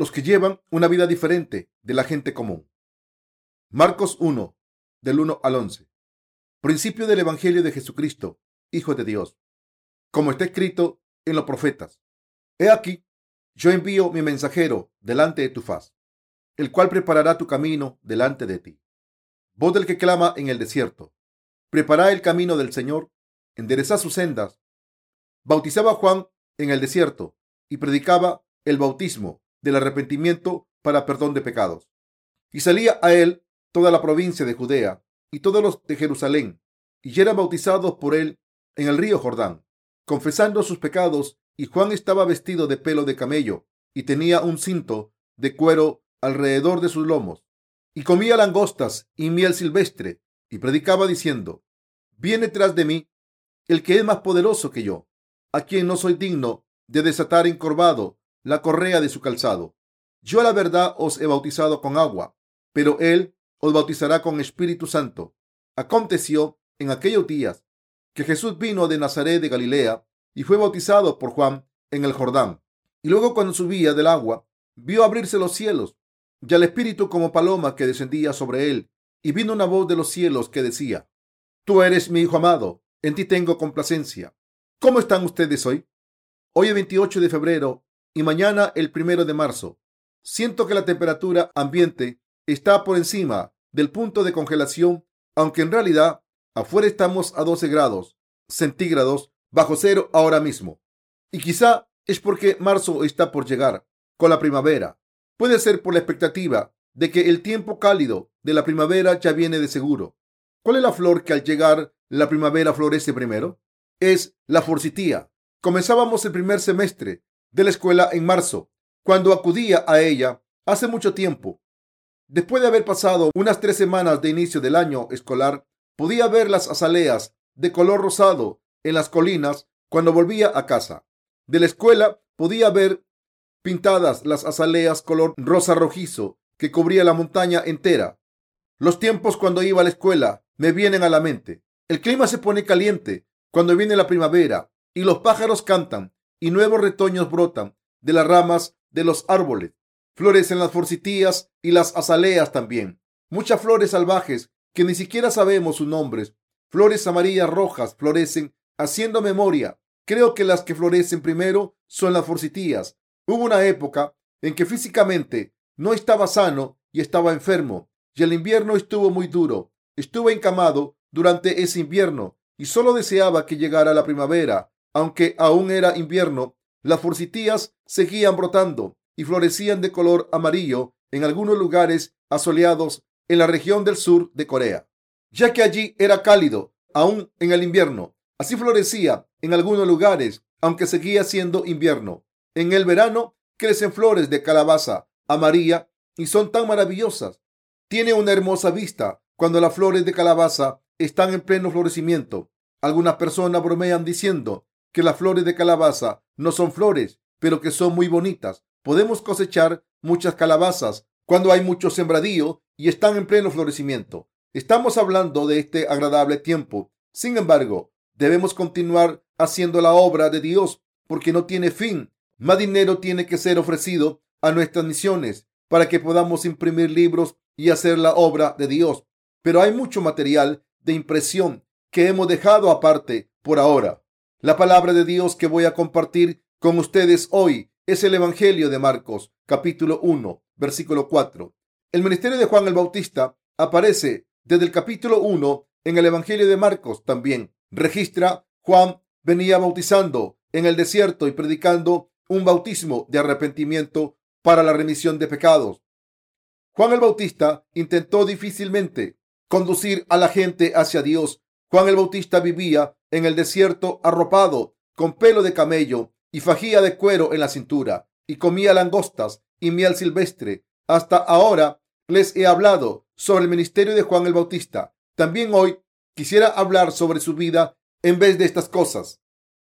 los que llevan una vida diferente de la gente común. Marcos 1, del 1 al 11. Principio del Evangelio de Jesucristo, Hijo de Dios. Como está escrito en los profetas. He aquí, yo envío mi mensajero delante de tu faz, el cual preparará tu camino delante de ti. Voz del que clama en el desierto. Prepara el camino del Señor, endereza sus sendas. Bautizaba Juan en el desierto y predicaba el bautismo del arrepentimiento para perdón de pecados. Y salía a él toda la provincia de Judea y todos los de Jerusalén, y eran bautizados por él en el río Jordán, confesando sus pecados, y Juan estaba vestido de pelo de camello, y tenía un cinto de cuero alrededor de sus lomos, y comía langostas y miel silvestre, y predicaba diciendo, Viene tras de mí el que es más poderoso que yo, a quien no soy digno de desatar encorvado la correa de su calzado. Yo a la verdad os he bautizado con agua, pero él os bautizará con Espíritu Santo. Aconteció en aquellos días que Jesús vino de Nazaret de Galilea y fue bautizado por Juan en el Jordán. Y luego cuando subía del agua, vio abrirse los cielos y al Espíritu como paloma que descendía sobre él. Y vino una voz de los cielos que decía, Tú eres mi Hijo amado, en ti tengo complacencia. ¿Cómo están ustedes hoy? Hoy es 28 de febrero y mañana el primero de marzo. Siento que la temperatura ambiente está por encima del punto de congelación, aunque en realidad afuera estamos a 12 grados centígrados bajo cero ahora mismo. Y quizá es porque marzo está por llegar con la primavera. Puede ser por la expectativa de que el tiempo cálido de la primavera ya viene de seguro. ¿Cuál es la flor que al llegar la primavera florece primero? Es la forcitía. Comenzábamos el primer semestre de la escuela en marzo, cuando acudía a ella hace mucho tiempo. Después de haber pasado unas tres semanas de inicio del año escolar, podía ver las azaleas de color rosado en las colinas cuando volvía a casa. De la escuela podía ver pintadas las azaleas color rosa rojizo que cubría la montaña entera. Los tiempos cuando iba a la escuela me vienen a la mente. El clima se pone caliente cuando viene la primavera y los pájaros cantan y nuevos retoños brotan de las ramas de los árboles. Florecen las forcitías y las azaleas también. Muchas flores salvajes que ni siquiera sabemos sus nombres. Flores amarillas rojas florecen haciendo memoria. Creo que las que florecen primero son las forcitías. Hubo una época en que físicamente no estaba sano y estaba enfermo, y el invierno estuvo muy duro. Estuve encamado durante ese invierno y solo deseaba que llegara la primavera. Aunque aún era invierno, las forcitías seguían brotando y florecían de color amarillo en algunos lugares asoleados en la región del sur de Corea, ya que allí era cálido aún en el invierno. Así florecía en algunos lugares, aunque seguía siendo invierno. En el verano crecen flores de calabaza amarilla y son tan maravillosas. Tiene una hermosa vista cuando las flores de calabaza están en pleno florecimiento. Algunas personas bromean diciendo que las flores de calabaza no son flores, pero que son muy bonitas. Podemos cosechar muchas calabazas cuando hay mucho sembradío y están en pleno florecimiento. Estamos hablando de este agradable tiempo. Sin embargo, debemos continuar haciendo la obra de Dios porque no tiene fin. Más dinero tiene que ser ofrecido a nuestras misiones para que podamos imprimir libros y hacer la obra de Dios. Pero hay mucho material de impresión que hemos dejado aparte por ahora. La palabra de Dios que voy a compartir con ustedes hoy es el Evangelio de Marcos, capítulo 1, versículo 4. El ministerio de Juan el Bautista aparece desde el capítulo 1 en el Evangelio de Marcos también. Registra Juan venía bautizando en el desierto y predicando un bautismo de arrepentimiento para la remisión de pecados. Juan el Bautista intentó difícilmente conducir a la gente hacia Dios. Juan el Bautista vivía en el desierto arropado con pelo de camello y fajía de cuero en la cintura y comía langostas y miel silvestre. Hasta ahora les he hablado sobre el ministerio de Juan el Bautista. También hoy quisiera hablar sobre su vida en vez de estas cosas.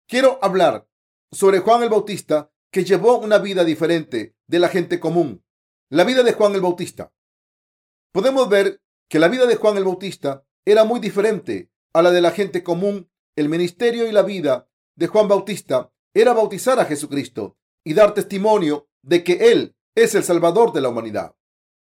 Quiero hablar sobre Juan el Bautista que llevó una vida diferente de la gente común. La vida de Juan el Bautista. Podemos ver que la vida de Juan el Bautista era muy diferente a la de la gente común. El ministerio y la vida de Juan Bautista era bautizar a Jesucristo y dar testimonio de que Él es el Salvador de la humanidad.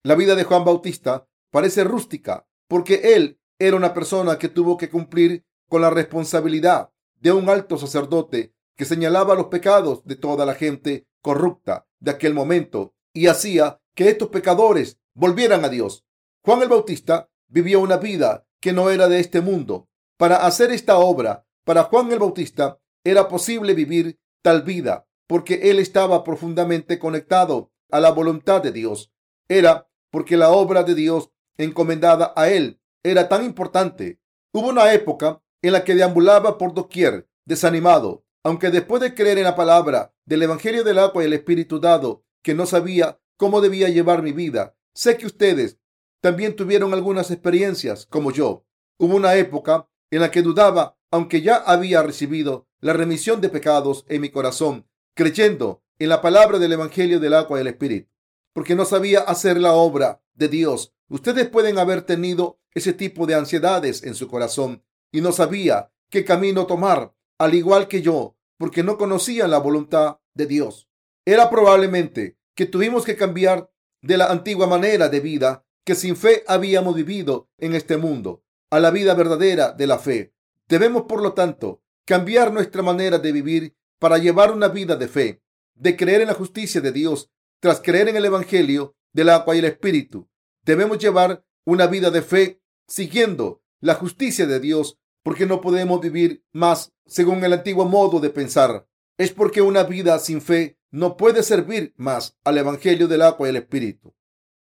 La vida de Juan Bautista parece rústica porque él era una persona que tuvo que cumplir con la responsabilidad de un alto sacerdote que señalaba los pecados de toda la gente corrupta de aquel momento y hacía que estos pecadores volvieran a Dios. Juan el Bautista vivió una vida que no era de este mundo. Para hacer esta obra, para Juan el Bautista, era posible vivir tal vida porque él estaba profundamente conectado a la voluntad de Dios. Era porque la obra de Dios encomendada a él era tan importante. Hubo una época en la que deambulaba por doquier, desanimado, aunque después de creer en la palabra del Evangelio del agua y el Espíritu dado, que no sabía cómo debía llevar mi vida. Sé que ustedes también tuvieron algunas experiencias como yo. Hubo una época en la que dudaba, aunque ya había recibido la remisión de pecados en mi corazón, creyendo en la palabra del Evangelio del agua y el Espíritu, porque no sabía hacer la obra de Dios. Ustedes pueden haber tenido ese tipo de ansiedades en su corazón y no sabía qué camino tomar, al igual que yo, porque no conocían la voluntad de Dios. Era probablemente que tuvimos que cambiar de la antigua manera de vida que sin fe habíamos vivido en este mundo a la vida verdadera de la fe. Debemos, por lo tanto, cambiar nuestra manera de vivir para llevar una vida de fe, de creer en la justicia de Dios, tras creer en el Evangelio del agua y el Espíritu. Debemos llevar una vida de fe siguiendo la justicia de Dios, porque no podemos vivir más según el antiguo modo de pensar. Es porque una vida sin fe no puede servir más al Evangelio del agua y el Espíritu.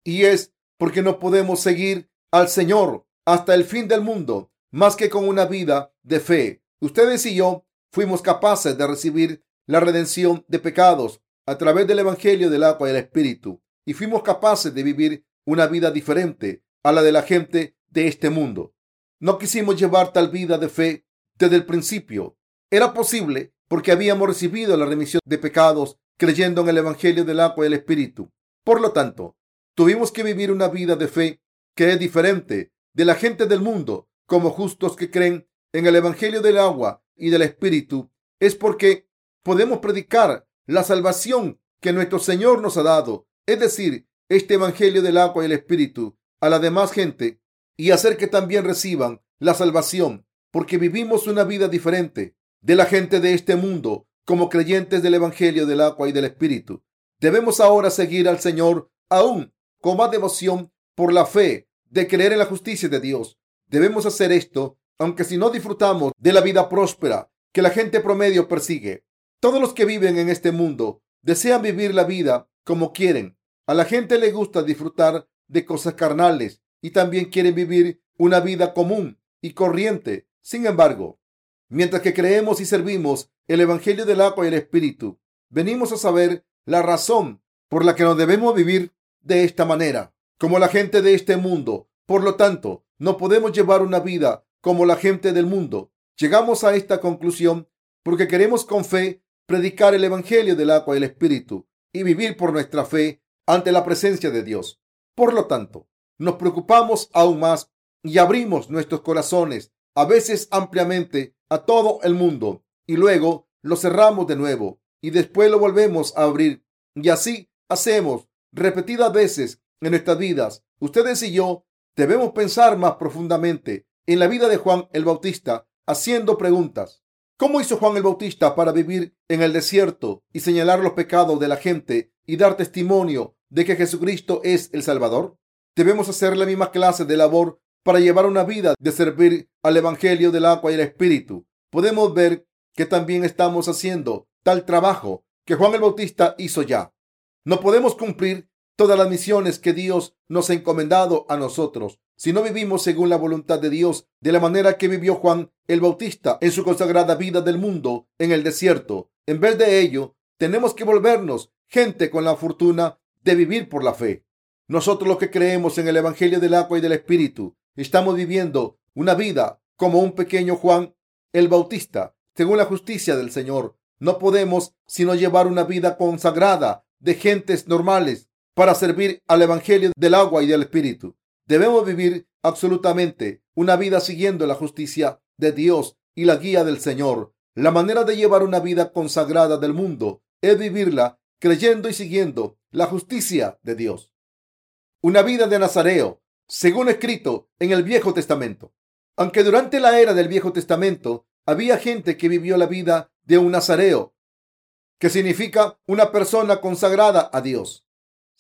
Y es porque no podemos seguir al Señor hasta el fin del mundo más que con una vida de fe. Ustedes y yo fuimos capaces de recibir la redención de pecados a través del Evangelio del agua y el Espíritu y fuimos capaces de vivir una vida diferente a la de la gente de este mundo. No quisimos llevar tal vida de fe desde el principio. Era posible porque habíamos recibido la remisión de pecados creyendo en el Evangelio del agua y el Espíritu. Por lo tanto, tuvimos que vivir una vida de fe que es diferente de la gente del mundo como justos que creen en el Evangelio del agua y del Espíritu. Es porque podemos predicar la salvación que nuestro Señor nos ha dado, es decir, este Evangelio del agua y el Espíritu a la demás gente y hacer que también reciban la salvación, porque vivimos una vida diferente de la gente de este mundo como creyentes del Evangelio del agua y del Espíritu. Debemos ahora seguir al Señor aún con más devoción por la fe de creer en la justicia de Dios. Debemos hacer esto, aunque si no disfrutamos de la vida próspera que la gente promedio persigue. Todos los que viven en este mundo desean vivir la vida como quieren. A la gente le gusta disfrutar de cosas carnales y también quieren vivir una vida común y corriente. Sin embargo, mientras que creemos y servimos el Evangelio del agua y el Espíritu, venimos a saber la razón por la que no debemos vivir de esta manera, como la gente de este mundo. Por lo tanto, no podemos llevar una vida como la gente del mundo. Llegamos a esta conclusión porque queremos con fe predicar el Evangelio del agua y el Espíritu y vivir por nuestra fe ante la presencia de Dios. Por lo tanto, nos preocupamos aún más y abrimos nuestros corazones, a veces ampliamente, a todo el mundo, y luego lo cerramos de nuevo, y después lo volvemos a abrir. Y así hacemos repetidas veces en nuestras vidas. Ustedes y yo debemos pensar más profundamente en la vida de Juan el Bautista, haciendo preguntas. ¿Cómo hizo Juan el Bautista para vivir en el desierto y señalar los pecados de la gente y dar testimonio de que Jesucristo es el Salvador? Debemos hacer la misma clase de labor para llevar una vida de servir al Evangelio del agua y el Espíritu. Podemos ver que también estamos haciendo tal trabajo que Juan el Bautista hizo ya. No podemos cumplir todas las misiones que Dios nos ha encomendado a nosotros si no vivimos según la voluntad de Dios de la manera que vivió Juan el Bautista en su consagrada vida del mundo en el desierto. En vez de ello, tenemos que volvernos gente con la fortuna de vivir por la fe. Nosotros los que creemos en el Evangelio del agua y del Espíritu, estamos viviendo una vida como un pequeño Juan el Bautista, según la justicia del Señor. No podemos sino llevar una vida consagrada de gentes normales para servir al Evangelio del agua y del Espíritu. Debemos vivir absolutamente una vida siguiendo la justicia de Dios y la guía del Señor. La manera de llevar una vida consagrada del mundo es vivirla creyendo y siguiendo la justicia de Dios. Una vida de Nazareo, según escrito en el Viejo Testamento. Aunque durante la era del Viejo Testamento había gente que vivió la vida de un Nazareo, que significa una persona consagrada a Dios.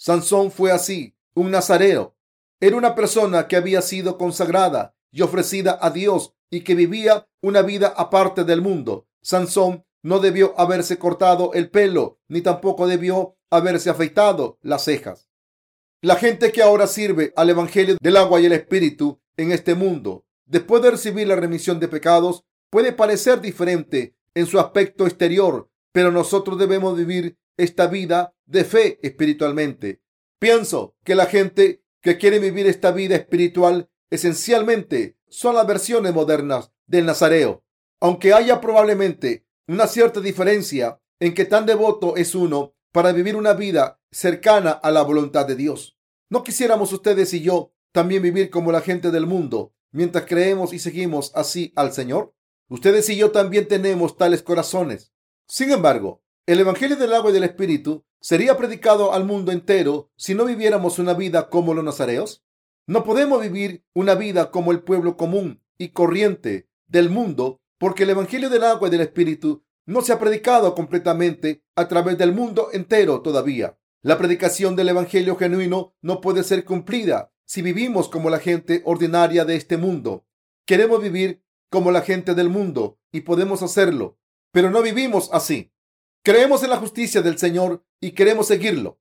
Sansón fue así, un Nazareo. Era una persona que había sido consagrada y ofrecida a Dios y que vivía una vida aparte del mundo. Sansón no debió haberse cortado el pelo, ni tampoco debió haberse afeitado las cejas. La gente que ahora sirve al Evangelio del agua y el Espíritu en este mundo, después de recibir la remisión de pecados, puede parecer diferente en su aspecto exterior, pero nosotros debemos vivir esta vida de fe espiritualmente. Pienso que la gente que quiere vivir esta vida espiritual esencialmente son las versiones modernas del Nazareo, aunque haya probablemente una cierta diferencia en que tan devoto es uno para vivir una vida cercana a la voluntad de Dios. ¿No quisiéramos ustedes y yo también vivir como la gente del mundo mientras creemos y seguimos así al Señor? Ustedes y yo también tenemos tales corazones. Sin embargo, el Evangelio del agua y del Espíritu sería predicado al mundo entero si no viviéramos una vida como los nazareos. No podemos vivir una vida como el pueblo común y corriente del mundo porque el Evangelio del agua y del Espíritu no se ha predicado completamente a través del mundo entero todavía. La predicación del Evangelio genuino no puede ser cumplida si vivimos como la gente ordinaria de este mundo. Queremos vivir como la gente del mundo y podemos hacerlo, pero no vivimos así. Creemos en la justicia del Señor y queremos seguirlo.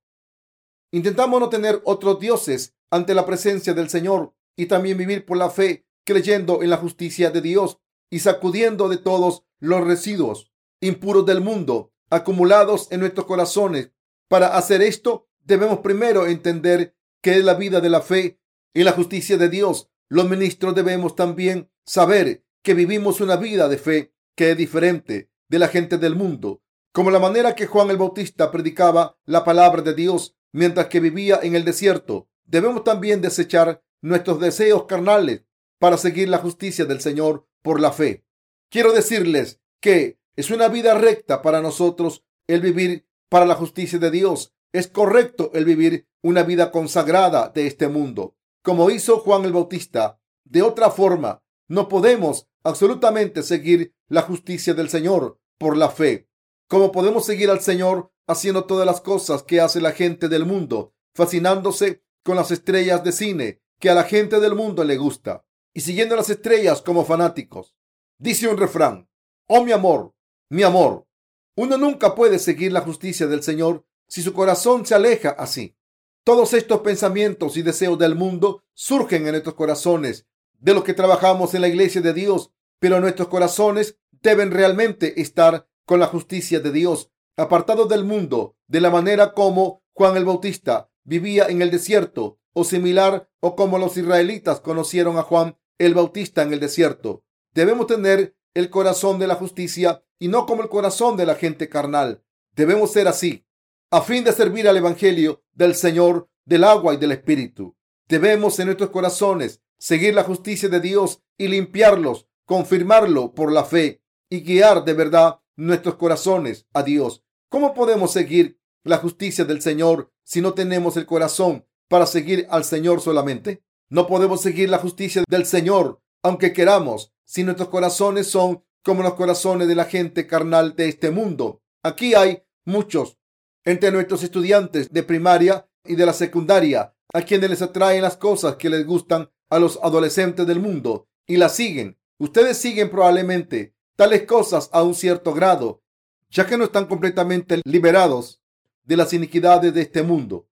Intentamos no tener otros dioses ante la presencia del Señor y también vivir por la fe, creyendo en la justicia de Dios y sacudiendo de todos los residuos impuros del mundo acumulados en nuestros corazones. Para hacer esto, debemos primero entender qué es la vida de la fe y la justicia de Dios. Los ministros debemos también saber que vivimos una vida de fe que es diferente de la gente del mundo, como la manera que Juan el Bautista predicaba la palabra de Dios mientras que vivía en el desierto debemos también desechar nuestros deseos carnales para seguir la justicia del Señor por la fe. Quiero decirles que es una vida recta para nosotros el vivir para la justicia de Dios. Es correcto el vivir una vida consagrada de este mundo, como hizo Juan el Bautista. De otra forma, no podemos absolutamente seguir la justicia del Señor por la fe. Como podemos seguir al Señor haciendo todas las cosas que hace la gente del mundo, fascinándose con las estrellas de cine que a la gente del mundo le gusta y siguiendo las estrellas como fanáticos. Dice un refrán, oh mi amor, mi amor. Uno nunca puede seguir la justicia del Señor si su corazón se aleja así. Todos estos pensamientos y deseos del mundo surgen en nuestros corazones de los que trabajamos en la iglesia de Dios, pero nuestros corazones deben realmente estar con la justicia de Dios, apartados del mundo, de la manera como Juan el Bautista vivía en el desierto o similar o como los israelitas conocieron a Juan el Bautista en el desierto. Debemos tener el corazón de la justicia y no como el corazón de la gente carnal. Debemos ser así, a fin de servir al Evangelio del Señor, del agua y del Espíritu. Debemos en nuestros corazones seguir la justicia de Dios y limpiarlos, confirmarlo por la fe y guiar de verdad nuestros corazones a Dios. ¿Cómo podemos seguir la justicia del Señor si no tenemos el corazón para seguir al Señor solamente? No podemos seguir la justicia del Señor aunque queramos si nuestros corazones son como los corazones de la gente carnal de este mundo. Aquí hay muchos entre nuestros estudiantes de primaria y de la secundaria a quienes les atraen las cosas que les gustan a los adolescentes del mundo y las siguen. Ustedes siguen probablemente tales cosas a un cierto grado, ya que no están completamente liberados de las iniquidades de este mundo.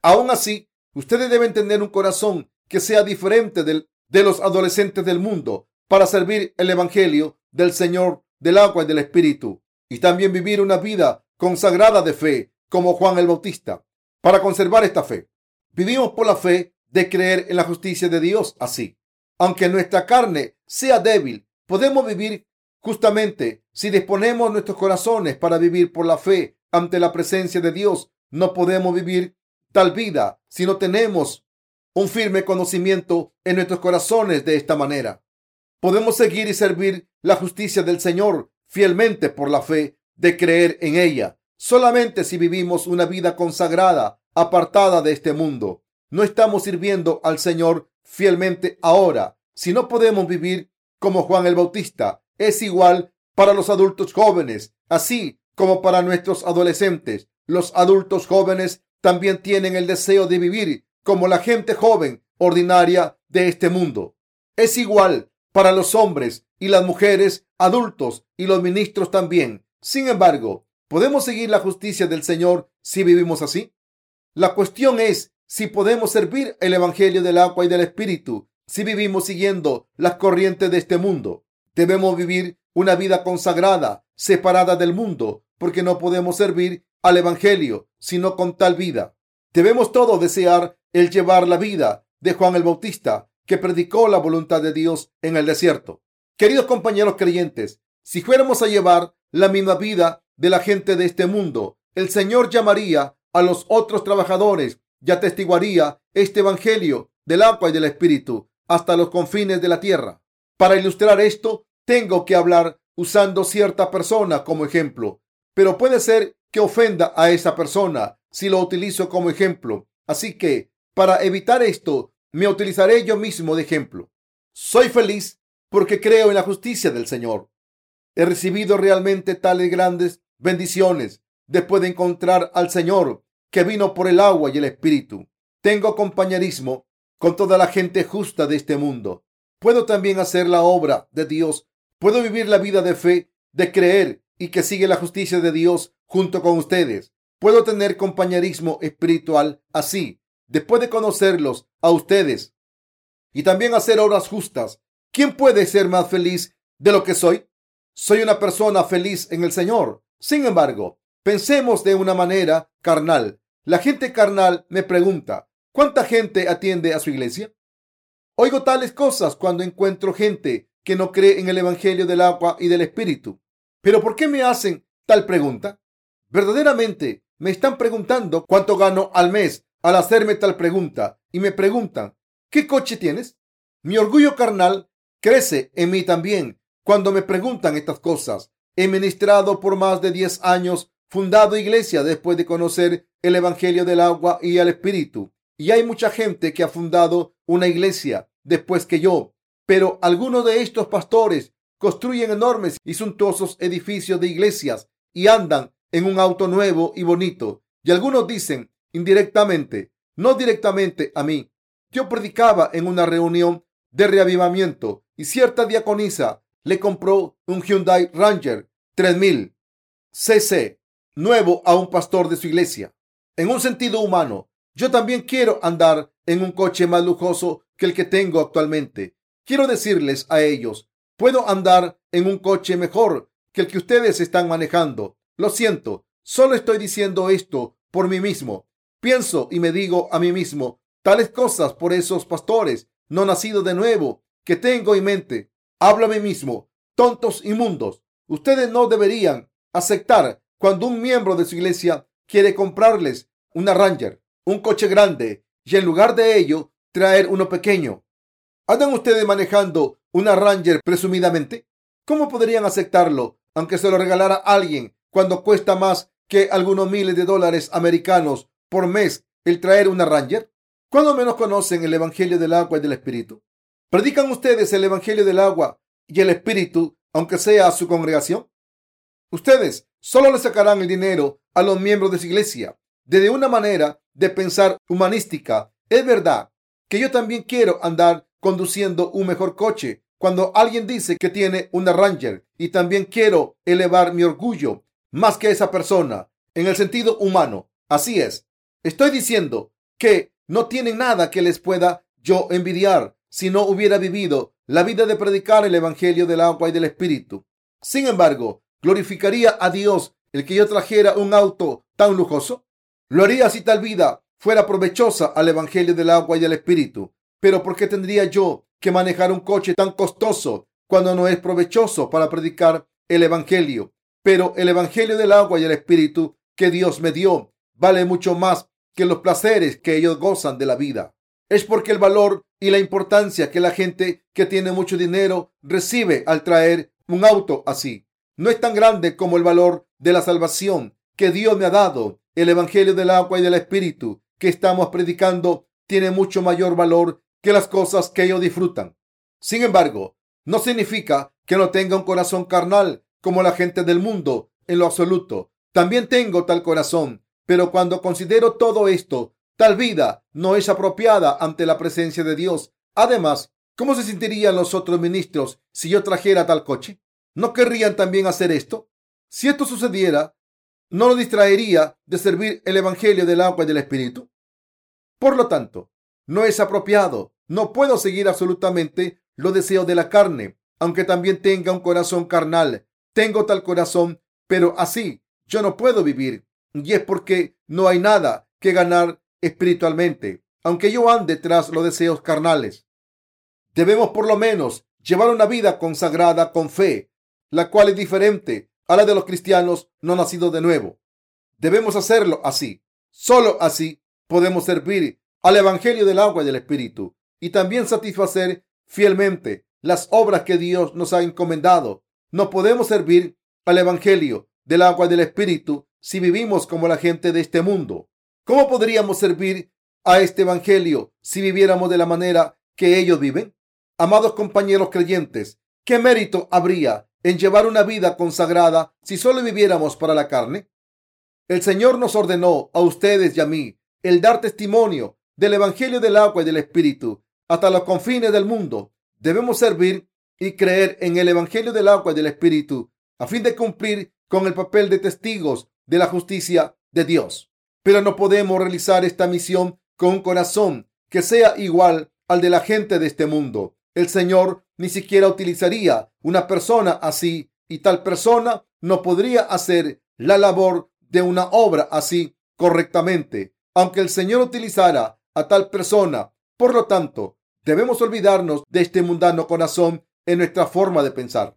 Aún así, ustedes deben tener un corazón que sea diferente del, de los adolescentes del mundo para servir el Evangelio del Señor del agua y del Espíritu y también vivir una vida consagrada de fe como Juan el Bautista. Para conservar esta fe, vivimos por la fe de creer en la justicia de Dios así. Aunque nuestra carne sea débil, podemos vivir justamente si disponemos nuestros corazones para vivir por la fe ante la presencia de Dios. No podemos vivir tal vida si no tenemos un firme conocimiento en nuestros corazones de esta manera. Podemos seguir y servir la justicia del Señor fielmente por la fe de creer en ella. Solamente si vivimos una vida consagrada, apartada de este mundo, no estamos sirviendo al Señor fielmente ahora. Si no podemos vivir como Juan el Bautista, es igual para los adultos jóvenes, así como para nuestros adolescentes. Los adultos jóvenes también tienen el deseo de vivir como la gente joven ordinaria de este mundo. Es igual para los hombres y las mujeres, adultos y los ministros también. Sin embargo, ¿podemos seguir la justicia del Señor si vivimos así? La cuestión es si podemos servir el Evangelio del agua y del Espíritu si vivimos siguiendo las corrientes de este mundo. Debemos vivir una vida consagrada, separada del mundo, porque no podemos servir al Evangelio sino con tal vida. Debemos todos desear el llevar la vida de Juan el Bautista, que predicó la voluntad de Dios en el desierto. Queridos compañeros creyentes, si fuéramos a llevar la misma vida de la gente de este mundo, el Señor llamaría a los otros trabajadores y atestiguaría este Evangelio del agua y del Espíritu hasta los confines de la tierra. Para ilustrar esto, tengo que hablar usando cierta persona como ejemplo, pero puede ser que ofenda a esa persona si lo utilizo como ejemplo. Así que, para evitar esto, me utilizaré yo mismo de ejemplo. Soy feliz porque creo en la justicia del Señor. He recibido realmente tales grandes bendiciones después de encontrar al Señor que vino por el agua y el Espíritu. Tengo compañerismo con toda la gente justa de este mundo. Puedo también hacer la obra de Dios. Puedo vivir la vida de fe, de creer y que sigue la justicia de Dios junto con ustedes. Puedo tener compañerismo espiritual así, después de conocerlos a ustedes y también hacer obras justas. ¿Quién puede ser más feliz de lo que soy? Soy una persona feliz en el Señor. Sin embargo, pensemos de una manera carnal. La gente carnal me pregunta, ¿cuánta gente atiende a su iglesia? Oigo tales cosas cuando encuentro gente que no cree en el Evangelio del agua y del Espíritu. Pero ¿por qué me hacen tal pregunta? Verdaderamente me están preguntando cuánto gano al mes al hacerme tal pregunta y me preguntan, ¿qué coche tienes? Mi orgullo carnal crece en mí también cuando me preguntan estas cosas. He ministrado por más de 10 años fundado iglesia después de conocer el Evangelio del agua y el Espíritu. Y hay mucha gente que ha fundado una iglesia después que yo. Pero algunos de estos pastores construyen enormes y suntuosos edificios de iglesias y andan en un auto nuevo y bonito. Y algunos dicen indirectamente, no directamente a mí. Yo predicaba en una reunión de reavivamiento y cierta diaconisa le compró un Hyundai Ranger 3000 cc nuevo a un pastor de su iglesia. En un sentido humano, yo también quiero andar en un coche más lujoso que el que tengo actualmente. Quiero decirles a ellos, puedo andar en un coche mejor que el que ustedes están manejando. Lo siento, solo estoy diciendo esto por mí mismo. Pienso y me digo a mí mismo tales cosas por esos pastores no nacidos de nuevo que tengo en mente. Hablo a mí mismo, tontos inmundos. Ustedes no deberían aceptar cuando un miembro de su iglesia quiere comprarles una Ranger, un coche grande, y en lugar de ello traer uno pequeño. ¿Andan ustedes manejando una Ranger presumidamente? ¿Cómo podrían aceptarlo aunque se lo regalara alguien cuando cuesta más que algunos miles de dólares americanos por mes el traer una Ranger? ¿Cuándo menos conocen el Evangelio del agua y del Espíritu? ¿Predican ustedes el Evangelio del agua y el Espíritu aunque sea a su congregación? Ustedes solo le sacarán el dinero a los miembros de su iglesia. Desde una manera de pensar humanística, es verdad que yo también quiero andar conduciendo un mejor coche. Cuando alguien dice que tiene una Ranger y también quiero elevar mi orgullo más que esa persona en el sentido humano. Así es. Estoy diciendo que no tienen nada que les pueda yo envidiar si no hubiera vivido la vida de predicar el Evangelio del agua y del Espíritu. Sin embargo, ¿Glorificaría a Dios el que yo trajera un auto tan lujoso? Lo haría si tal vida fuera provechosa al Evangelio del agua y del Espíritu. Pero ¿por qué tendría yo que manejar un coche tan costoso cuando no es provechoso para predicar el Evangelio? Pero el Evangelio del agua y el Espíritu que Dios me dio vale mucho más que los placeres que ellos gozan de la vida. Es porque el valor y la importancia que la gente que tiene mucho dinero recibe al traer un auto así no es tan grande como el valor de la salvación que Dios me ha dado, el Evangelio del agua y del Espíritu que estamos predicando, tiene mucho mayor valor que las cosas que ellos disfrutan. Sin embargo, no significa que no tenga un corazón carnal como la gente del mundo en lo absoluto. También tengo tal corazón, pero cuando considero todo esto, tal vida no es apropiada ante la presencia de Dios. Además, ¿cómo se sentirían los otros ministros si yo trajera tal coche? ¿No querrían también hacer esto? Si esto sucediera, ¿no lo distraería de servir el Evangelio del agua y del Espíritu? Por lo tanto, no es apropiado. No puedo seguir absolutamente los deseos de la carne, aunque también tenga un corazón carnal. Tengo tal corazón, pero así yo no puedo vivir. Y es porque no hay nada que ganar espiritualmente, aunque yo ande tras los deseos carnales. Debemos por lo menos llevar una vida consagrada con fe, la cual es diferente a la de los cristianos no nacidos de nuevo. Debemos hacerlo así. Solo así podemos servir al Evangelio del agua y del Espíritu y también satisfacer fielmente las obras que Dios nos ha encomendado. No podemos servir al Evangelio del agua y del Espíritu si vivimos como la gente de este mundo. ¿Cómo podríamos servir a este Evangelio si viviéramos de la manera que ellos viven? Amados compañeros creyentes, ¿qué mérito habría en llevar una vida consagrada si solo viviéramos para la carne? El Señor nos ordenó a ustedes y a mí el dar testimonio del Evangelio del agua y del Espíritu hasta los confines del mundo. Debemos servir y creer en el Evangelio del agua y del Espíritu a fin de cumplir con el papel de testigos de la justicia de Dios. Pero no podemos realizar esta misión con un corazón que sea igual al de la gente de este mundo. El Señor ni siquiera utilizaría una persona así y tal persona no podría hacer la labor de una obra así correctamente, aunque el Señor utilizara a tal persona. Por lo tanto, debemos olvidarnos de este mundano corazón en nuestra forma de pensar.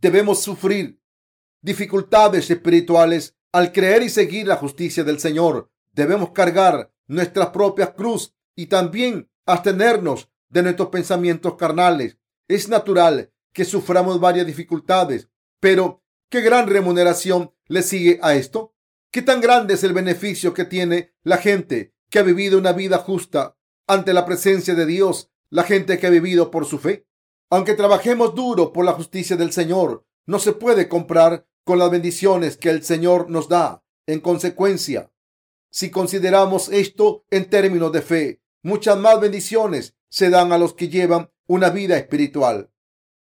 Debemos sufrir dificultades espirituales al creer y seguir la justicia del Señor. Debemos cargar nuestras propias cruz y también abstenernos de nuestros pensamientos carnales. Es natural que suframos varias dificultades, pero ¿qué gran remuneración le sigue a esto? ¿Qué tan grande es el beneficio que tiene la gente que ha vivido una vida justa ante la presencia de Dios, la gente que ha vivido por su fe? Aunque trabajemos duro por la justicia del Señor, no se puede comprar con las bendiciones que el Señor nos da. En consecuencia, si consideramos esto en términos de fe, muchas más bendiciones se dan a los que llevan una vida espiritual.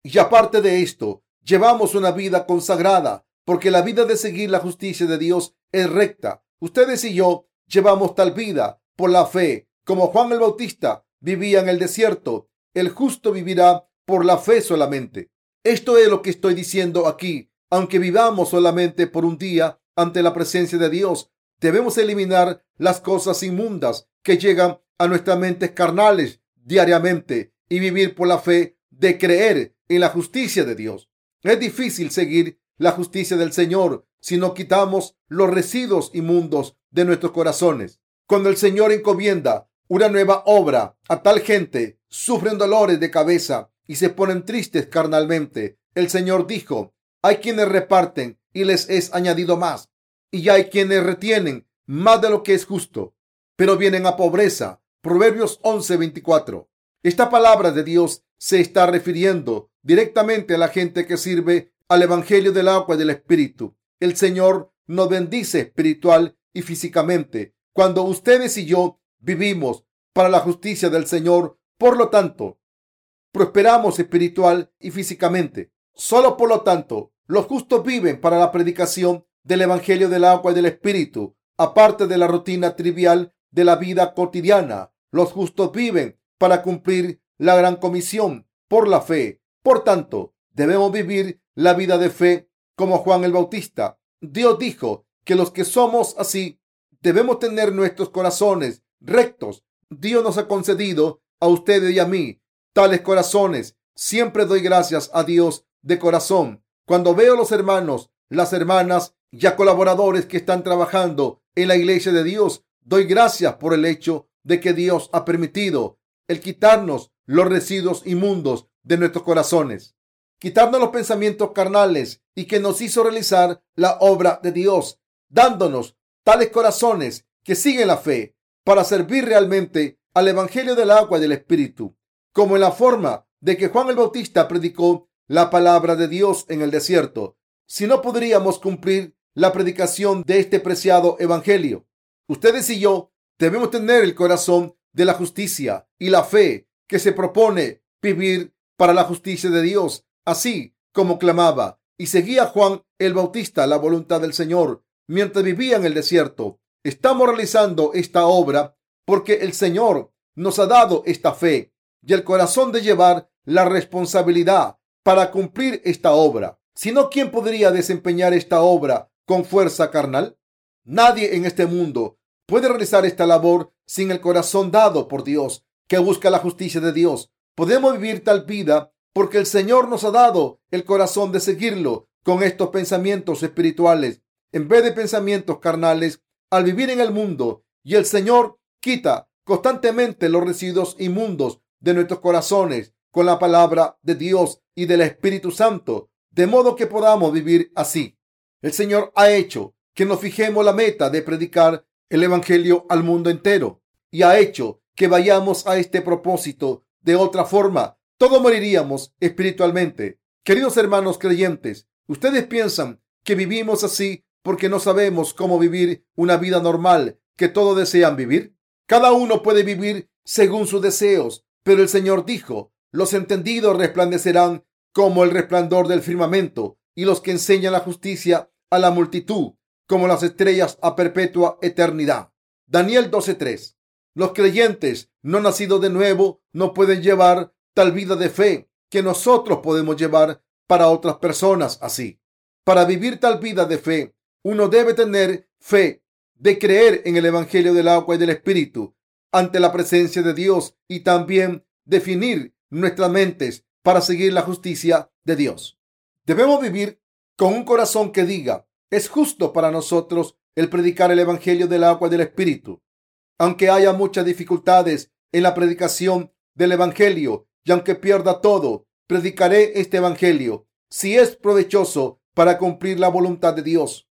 Y aparte de esto, llevamos una vida consagrada, porque la vida de seguir la justicia de Dios es recta. Ustedes y yo llevamos tal vida por la fe, como Juan el Bautista vivía en el desierto. El justo vivirá por la fe solamente. Esto es lo que estoy diciendo aquí aunque vivamos solamente por un día ante la presencia de Dios, debemos eliminar las cosas inmundas que llegan a nuestras mentes carnales diariamente y vivir por la fe de creer en la justicia de Dios. Es difícil seguir la justicia del Señor si no quitamos los residuos inmundos de nuestros corazones. Cuando el Señor encomienda una nueva obra a tal gente, sufren dolores de cabeza y se ponen tristes carnalmente. El Señor dijo, hay quienes reparten y les es añadido más. Y hay quienes retienen más de lo que es justo, pero vienen a pobreza. Proverbios 11:24. Esta palabra de Dios se está refiriendo directamente a la gente que sirve al Evangelio del agua y del Espíritu. El Señor nos bendice espiritual y físicamente cuando ustedes y yo vivimos para la justicia del Señor. Por lo tanto, prosperamos espiritual y físicamente. Solo por lo tanto, los justos viven para la predicación del Evangelio del agua y del Espíritu, aparte de la rutina trivial de la vida cotidiana. Los justos viven para cumplir la gran comisión por la fe. Por tanto, debemos vivir la vida de fe como Juan el Bautista. Dios dijo que los que somos así debemos tener nuestros corazones rectos. Dios nos ha concedido a ustedes y a mí tales corazones. Siempre doy gracias a Dios de corazón. Cuando veo a los hermanos, las hermanas y a colaboradores que están trabajando en la iglesia de Dios, doy gracias por el hecho de que Dios ha permitido el quitarnos los residuos inmundos de nuestros corazones, quitarnos los pensamientos carnales y que nos hizo realizar la obra de Dios. dándonos tales corazones que siguen la fe para servir realmente al Evangelio del agua y del Espíritu, como en la forma de que Juan el Bautista predicó la palabra de Dios en el desierto. Si no podríamos cumplir la predicación de este preciado Evangelio, ustedes y yo debemos tener el corazón de la justicia y la fe que se propone vivir para la justicia de Dios, así como clamaba y seguía Juan el Bautista la voluntad del Señor mientras vivía en el desierto. Estamos realizando esta obra porque el Señor nos ha dado esta fe y el corazón de llevar la responsabilidad para cumplir esta obra. Si no, ¿quién podría desempeñar esta obra con fuerza carnal? Nadie en este mundo puede realizar esta labor sin el corazón dado por Dios, que busca la justicia de Dios. Podemos vivir tal vida porque el Señor nos ha dado el corazón de seguirlo con estos pensamientos espirituales en vez de pensamientos carnales al vivir en el mundo y el Señor quita constantemente los residuos inmundos de nuestros corazones con la palabra de Dios y del Espíritu Santo, de modo que podamos vivir así. El Señor ha hecho que nos fijemos la meta de predicar el Evangelio al mundo entero y ha hecho que vayamos a este propósito. De otra forma, todos moriríamos espiritualmente. Queridos hermanos creyentes, ustedes piensan que vivimos así porque no sabemos cómo vivir una vida normal que todos desean vivir. Cada uno puede vivir según sus deseos, pero el Señor dijo, los entendidos resplandecerán como el resplandor del firmamento y los que enseñan la justicia a la multitud como las estrellas a perpetua eternidad. Daniel 12:3. Los creyentes no nacidos de nuevo no pueden llevar tal vida de fe que nosotros podemos llevar para otras personas así. Para vivir tal vida de fe, uno debe tener fe de creer en el Evangelio del agua y del Espíritu ante la presencia de Dios y también definir nuestras mentes para seguir la justicia de Dios. Debemos vivir con un corazón que diga, es justo para nosotros el predicar el Evangelio del agua del Espíritu. Aunque haya muchas dificultades en la predicación del Evangelio y aunque pierda todo, predicaré este Evangelio si es provechoso para cumplir la voluntad de Dios.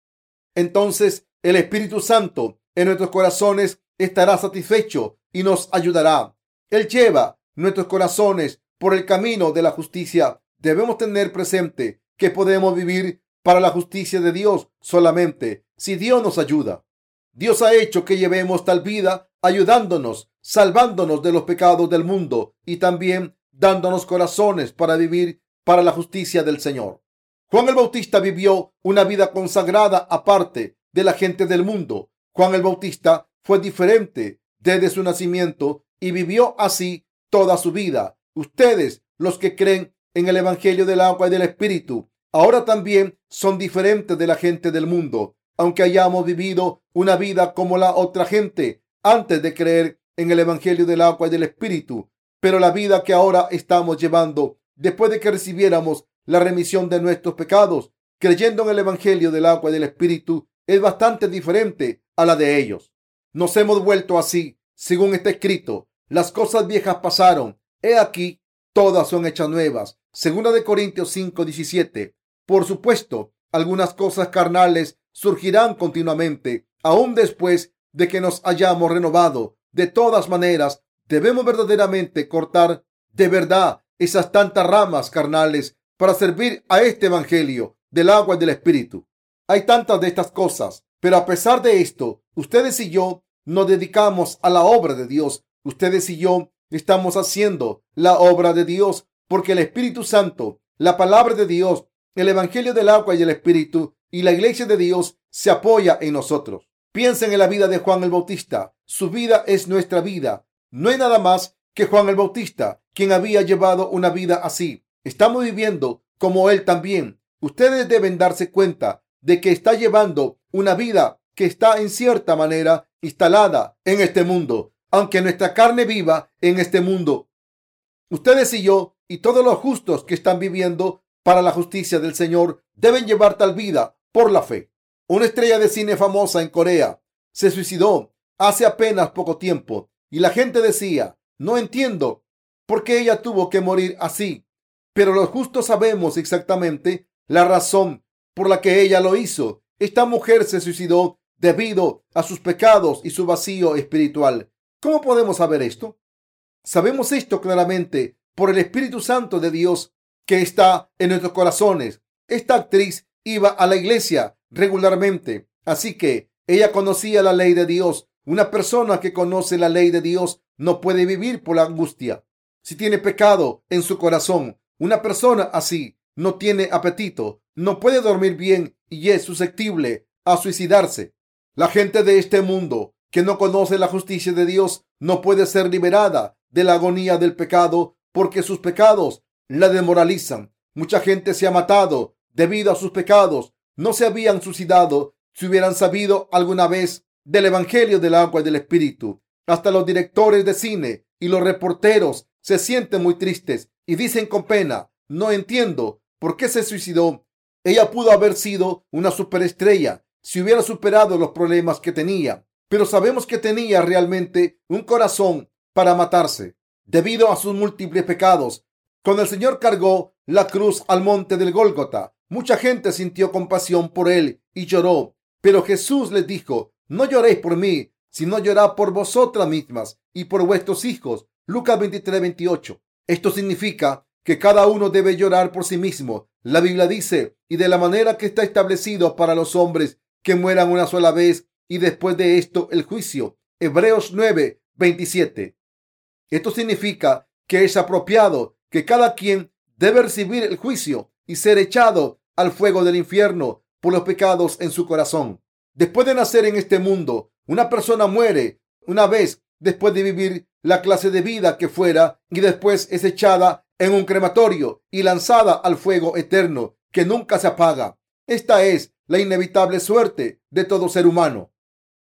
Entonces el Espíritu Santo en nuestros corazones estará satisfecho y nos ayudará. Él lleva nuestros corazones por el camino de la justicia. Debemos tener presente que podemos vivir para la justicia de Dios solamente si Dios nos ayuda. Dios ha hecho que llevemos tal vida ayudándonos, salvándonos de los pecados del mundo y también dándonos corazones para vivir para la justicia del Señor. Juan el Bautista vivió una vida consagrada aparte de la gente del mundo. Juan el Bautista fue diferente desde su nacimiento y vivió así toda su vida. Ustedes, los que creen en el Evangelio del agua y del Espíritu, ahora también son diferentes de la gente del mundo, aunque hayamos vivido una vida como la otra gente antes de creer en el Evangelio del agua y del Espíritu. Pero la vida que ahora estamos llevando, después de que recibiéramos la remisión de nuestros pecados, creyendo en el Evangelio del agua y del Espíritu, es bastante diferente a la de ellos. Nos hemos vuelto así, según está escrito, las cosas viejas pasaron, he aquí, todas son hechas nuevas. Segunda de Corintios 5, 17. Por supuesto, algunas cosas carnales surgirán continuamente, aún después de que nos hayamos renovado. De todas maneras, debemos verdaderamente cortar de verdad esas tantas ramas carnales para servir a este Evangelio del agua y del Espíritu. Hay tantas de estas cosas, pero a pesar de esto, ustedes y yo nos dedicamos a la obra de Dios. Ustedes y yo estamos haciendo la obra de Dios porque el Espíritu Santo, la palabra de Dios, el Evangelio del agua y el Espíritu y la iglesia de Dios se apoya en nosotros. Piensen en la vida de Juan el Bautista. Su vida es nuestra vida. No hay nada más que Juan el Bautista, quien había llevado una vida así. Estamos viviendo como él también. Ustedes deben darse cuenta de que está llevando una vida que está en cierta manera instalada en este mundo, aunque nuestra carne viva en este mundo. Ustedes y yo y todos los justos que están viviendo para la justicia del Señor deben llevar tal vida por la fe. Una estrella de cine famosa en Corea se suicidó hace apenas poco tiempo y la gente decía, no entiendo por qué ella tuvo que morir así, pero los justos sabemos exactamente la razón por la que ella lo hizo Esta mujer se suicidó debido a sus pecados y su vacío espiritual. ¿Cómo podemos saber esto? Sabemos esto claramente por el Espíritu Santo de Dios que está en nuestros corazones. Esta actriz iba a la iglesia regularmente, así que ella conocía la ley de Dios. Una persona que conoce la ley de Dios no puede vivir por la angustia. Si tiene pecado en su corazón, una persona así no tiene apetito, no puede dormir bien y es susceptible a suicidarse. La gente de este mundo que no conoce la justicia de Dios no puede ser liberada de la agonía del pecado porque sus pecados la demoralizan. Mucha gente se ha matado debido a sus pecados. No se habían suicidado si hubieran sabido alguna vez del Evangelio del agua y del Espíritu. Hasta los directores de cine y los reporteros se sienten muy tristes y dicen con pena, no entiendo por qué se suicidó. Ella pudo haber sido una superestrella si hubiera superado los problemas que tenía, pero sabemos que tenía realmente un corazón para matarse debido a sus múltiples pecados. Cuando el Señor cargó la cruz al monte del Gólgota, mucha gente sintió compasión por él y lloró. Pero Jesús les dijo, no lloréis por mí, sino llorad por vosotras mismas y por vuestros hijos. Lucas 23, 28. Esto significa que cada uno debe llorar por sí mismo. La Biblia dice, y de la manera que está establecido para los hombres que mueran una sola vez y después de esto el juicio. Hebreos 9, 27. Esto significa que es apropiado que cada quien debe recibir el juicio y ser echado al fuego del infierno por los pecados en su corazón. Después de nacer en este mundo, una persona muere una vez después de vivir la clase de vida que fuera y después es echada en un crematorio y lanzada al fuego eterno que nunca se apaga. Esta es la inevitable suerte de todo ser humano.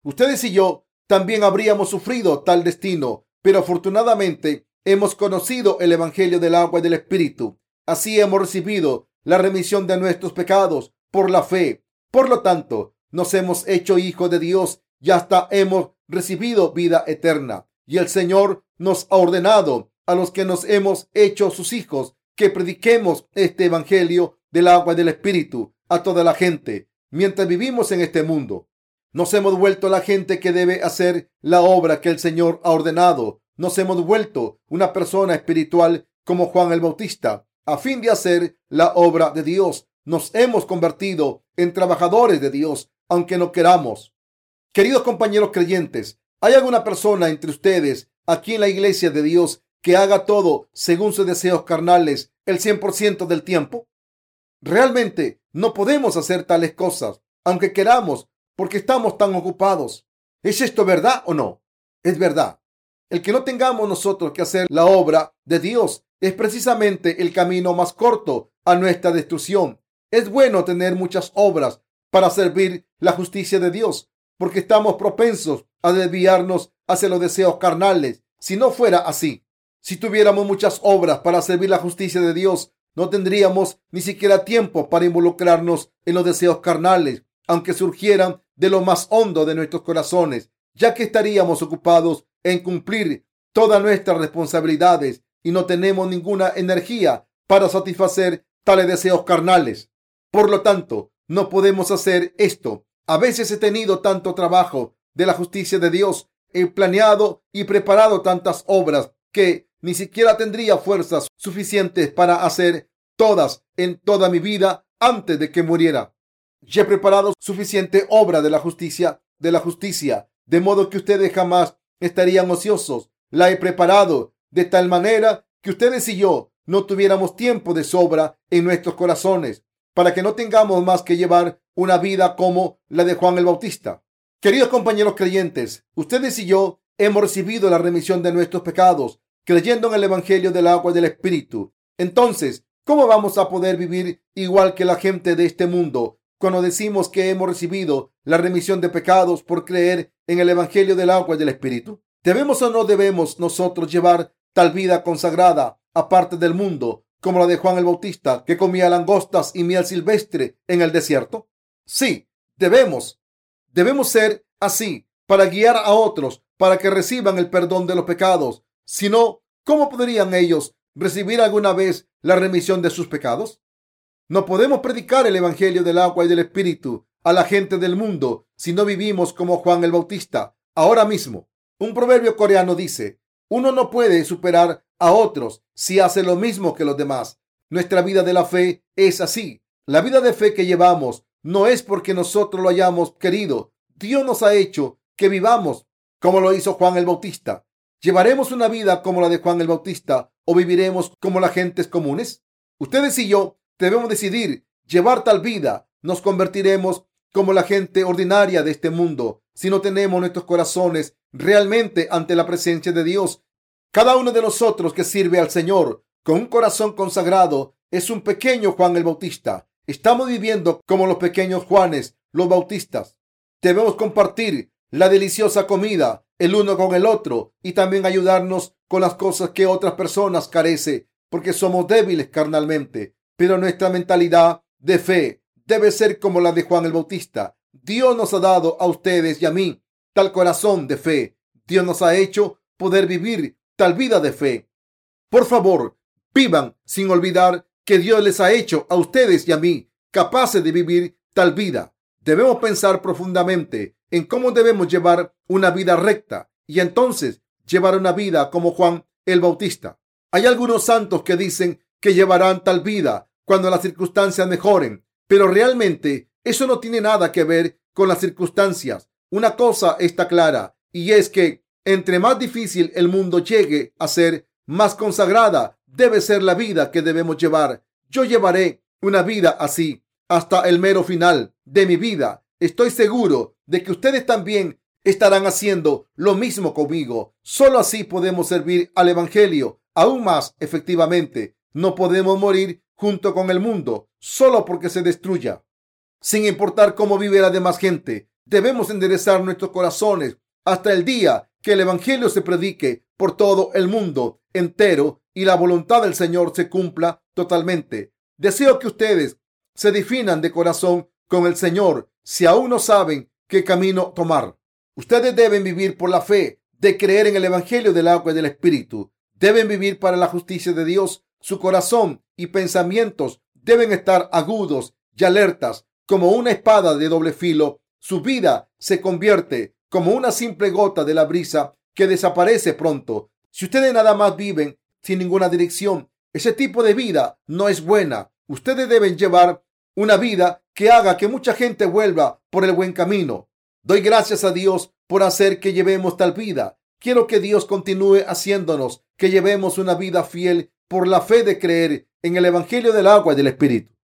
Ustedes y yo también habríamos sufrido tal destino, pero afortunadamente hemos conocido el Evangelio del agua y del Espíritu. Así hemos recibido la remisión de nuestros pecados por la fe. Por lo tanto, nos hemos hecho hijos de Dios y hasta hemos recibido vida eterna. Y el Señor nos ha ordenado a los que nos hemos hecho sus hijos que prediquemos este Evangelio del agua y del Espíritu a toda la gente mientras vivimos en este mundo. Nos hemos vuelto la gente que debe hacer la obra que el Señor ha ordenado. Nos hemos vuelto una persona espiritual como Juan el Bautista a fin de hacer la obra de Dios. Nos hemos convertido en trabajadores de Dios, aunque no queramos. Queridos compañeros creyentes, ¿hay alguna persona entre ustedes aquí en la iglesia de Dios que haga todo según sus deseos carnales el 100% del tiempo? Realmente no podemos hacer tales cosas, aunque queramos, porque estamos tan ocupados. ¿Es esto verdad o no? Es verdad. El que no tengamos nosotros que hacer la obra de Dios es precisamente el camino más corto a nuestra destrucción. Es bueno tener muchas obras para servir la justicia de Dios, porque estamos propensos a desviarnos hacia los deseos carnales. Si no fuera así, si tuviéramos muchas obras para servir la justicia de Dios, no tendríamos ni siquiera tiempo para involucrarnos en los deseos carnales, aunque surgieran de lo más hondo de nuestros corazones, ya que estaríamos ocupados en cumplir todas nuestras responsabilidades y no tenemos ninguna energía para satisfacer tales deseos carnales. Por lo tanto, no podemos hacer esto. A veces he tenido tanto trabajo de la justicia de Dios, he planeado y preparado tantas obras que ni siquiera tendría fuerzas suficientes para hacer todas en toda mi vida antes de que muriera. Ya he preparado suficiente obra de la justicia, de la justicia, de modo que ustedes jamás estarían ociosos. La he preparado de tal manera que ustedes y yo no tuviéramos tiempo de sobra en nuestros corazones para que no tengamos más que llevar una vida como la de Juan el Bautista. Queridos compañeros creyentes, ustedes y yo hemos recibido la remisión de nuestros pecados creyendo en el Evangelio del agua y del Espíritu. Entonces, ¿cómo vamos a poder vivir igual que la gente de este mundo cuando decimos que hemos recibido la remisión de pecados por creer en el Evangelio del agua y del Espíritu? ¿Debemos o no debemos nosotros llevar tal vida consagrada aparte del mundo como la de Juan el Bautista que comía langostas y miel silvestre en el desierto? Sí, debemos. Debemos ser así para guiar a otros para que reciban el perdón de los pecados si no, ¿cómo podrían ellos recibir alguna vez la remisión de sus pecados? No podemos predicar el Evangelio del agua y del Espíritu a la gente del mundo si no vivimos como Juan el Bautista ahora mismo. Un proverbio coreano dice, uno no puede superar a otros si hace lo mismo que los demás. Nuestra vida de la fe es así. La vida de fe que llevamos no es porque nosotros lo hayamos querido. Dios nos ha hecho que vivamos como lo hizo Juan el Bautista. ¿Llevaremos una vida como la de Juan el Bautista o viviremos como las gentes comunes? Ustedes y yo debemos decidir llevar tal vida. Nos convertiremos como la gente ordinaria de este mundo si no tenemos nuestros corazones realmente ante la presencia de Dios. Cada uno de nosotros que sirve al Señor con un corazón consagrado es un pequeño Juan el Bautista. Estamos viviendo como los pequeños Juanes, los Bautistas. Debemos compartir la deliciosa comida el uno con el otro y también ayudarnos con las cosas que otras personas carecen porque somos débiles carnalmente. Pero nuestra mentalidad de fe debe ser como la de Juan el Bautista. Dios nos ha dado a ustedes y a mí tal corazón de fe. Dios nos ha hecho poder vivir tal vida de fe. Por favor, vivan sin olvidar que Dios les ha hecho a ustedes y a mí capaces de vivir tal vida. Debemos pensar profundamente en cómo debemos llevar una vida recta y entonces llevar una vida como Juan el Bautista. Hay algunos santos que dicen que llevarán tal vida cuando las circunstancias mejoren, pero realmente eso no tiene nada que ver con las circunstancias. Una cosa está clara y es que entre más difícil el mundo llegue a ser, más consagrada debe ser la vida que debemos llevar. Yo llevaré una vida así hasta el mero final de mi vida. Estoy seguro de que ustedes también estarán haciendo lo mismo conmigo. Solo así podemos servir al Evangelio aún más efectivamente. No podemos morir junto con el mundo solo porque se destruya. Sin importar cómo vive la demás gente, debemos enderezar nuestros corazones hasta el día que el Evangelio se predique por todo el mundo entero y la voluntad del Señor se cumpla totalmente. Deseo que ustedes se definan de corazón con el Señor si aún no saben qué camino tomar. Ustedes deben vivir por la fe de creer en el Evangelio del agua y del Espíritu. Deben vivir para la justicia de Dios. Su corazón y pensamientos deben estar agudos y alertas como una espada de doble filo. Su vida se convierte como una simple gota de la brisa que desaparece pronto. Si ustedes nada más viven sin ninguna dirección. Ese tipo de vida no es buena. Ustedes deben llevar una vida que haga que mucha gente vuelva por el buen camino. Doy gracias a Dios por hacer que llevemos tal vida. Quiero que Dios continúe haciéndonos que llevemos una vida fiel por la fe de creer en el Evangelio del agua y del Espíritu.